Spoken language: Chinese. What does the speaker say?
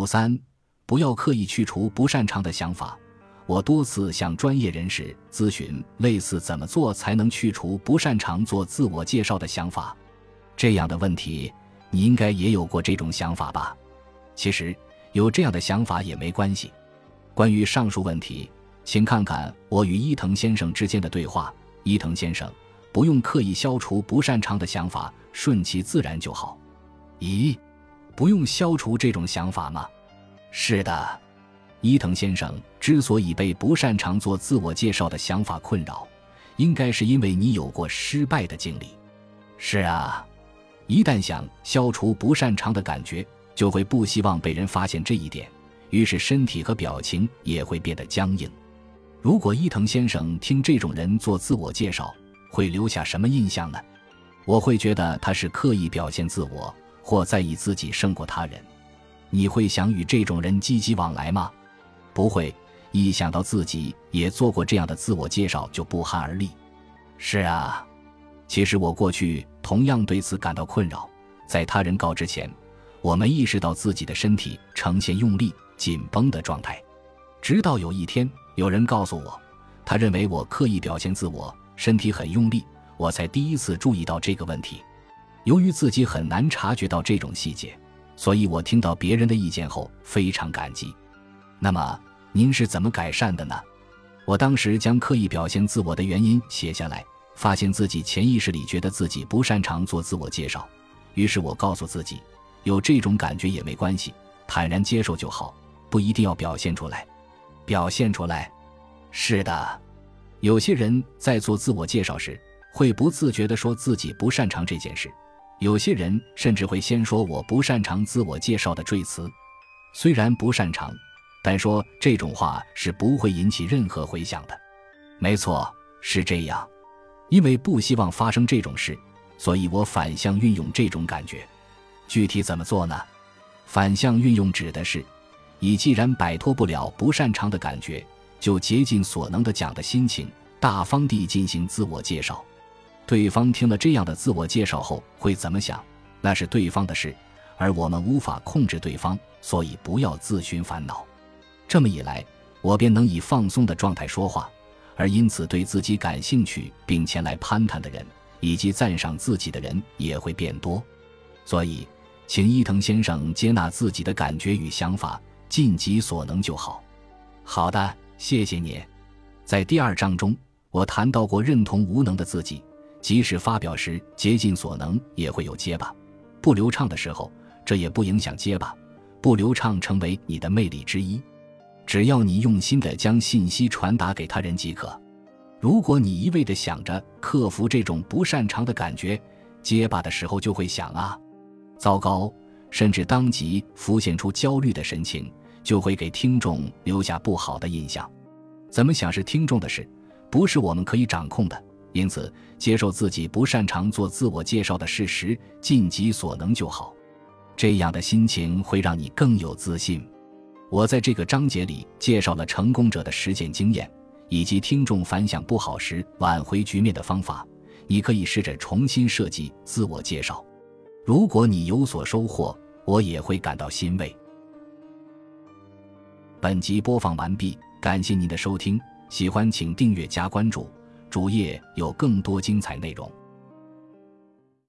五三，不要刻意去除不擅长的想法。我多次向专业人士咨询类似怎么做才能去除不擅长做自我介绍的想法，这样的问题你应该也有过这种想法吧？其实有这样的想法也没关系。关于上述问题，请看看我与伊藤先生之间的对话。伊藤先生，不用刻意消除不擅长的想法，顺其自然就好。咦，不用消除这种想法吗？是的。伊藤先生之所以被不擅长做自我介绍的想法困扰，应该是因为你有过失败的经历。是啊，一旦想消除不擅长的感觉，就会不希望被人发现这一点，于是身体和表情也会变得僵硬。如果伊藤先生听这种人做自我介绍，会留下什么印象呢？我会觉得他是刻意表现自我，或在意自己胜过他人。你会想与这种人积极往来吗？不会，一想到自己也做过这样的自我介绍，就不寒而栗。是啊，其实我过去同样对此感到困扰。在他人告知前，我没意识到自己的身体呈现用力、紧绷的状态。直到有一天，有人告诉我，他认为我刻意表现自我，身体很用力，我才第一次注意到这个问题。由于自己很难察觉到这种细节，所以我听到别人的意见后非常感激。那么。您是怎么改善的呢？我当时将刻意表现自我的原因写下来，发现自己潜意识里觉得自己不擅长做自我介绍，于是我告诉自己，有这种感觉也没关系，坦然接受就好，不一定要表现出来。表现出来，是的，有些人在做自我介绍时会不自觉地说自己不擅长这件事，有些人甚至会先说我不擅长自我介绍的赘词，虽然不擅长。但说这种话是不会引起任何回响的。没错，是这样。因为不希望发生这种事，所以我反向运用这种感觉。具体怎么做呢？反向运用指的是，你既然摆脱不了不擅长的感觉，就竭尽所能的讲的心情，大方地进行自我介绍。对方听了这样的自我介绍后会怎么想？那是对方的事，而我们无法控制对方，所以不要自寻烦恼。这么一来，我便能以放松的状态说话，而因此对自己感兴趣并前来攀谈的人，以及赞赏自己的人也会变多。所以，请伊藤先生接纳自己的感觉与想法，尽己所能就好。好的，谢谢你。在第二章中，我谈到过认同无能的自己，即使发表时竭尽所能，也会有结巴、不流畅的时候，这也不影响结巴、不流畅成为你的魅力之一。只要你用心的将信息传达给他人即可。如果你一味的想着克服这种不擅长的感觉，结巴的时候就会想啊，糟糕，甚至当即浮现出焦虑的神情，就会给听众留下不好的印象。怎么想是听众的事，不是我们可以掌控的。因此，接受自己不擅长做自我介绍的事实，尽己所能就好。这样的心情会让你更有自信。我在这个章节里介绍了成功者的实践经验，以及听众反响不好时挽回局面的方法。你可以试着重新设计自我介绍。如果你有所收获，我也会感到欣慰。本集播放完毕，感谢您的收听，喜欢请订阅加关注，主页有更多精彩内容。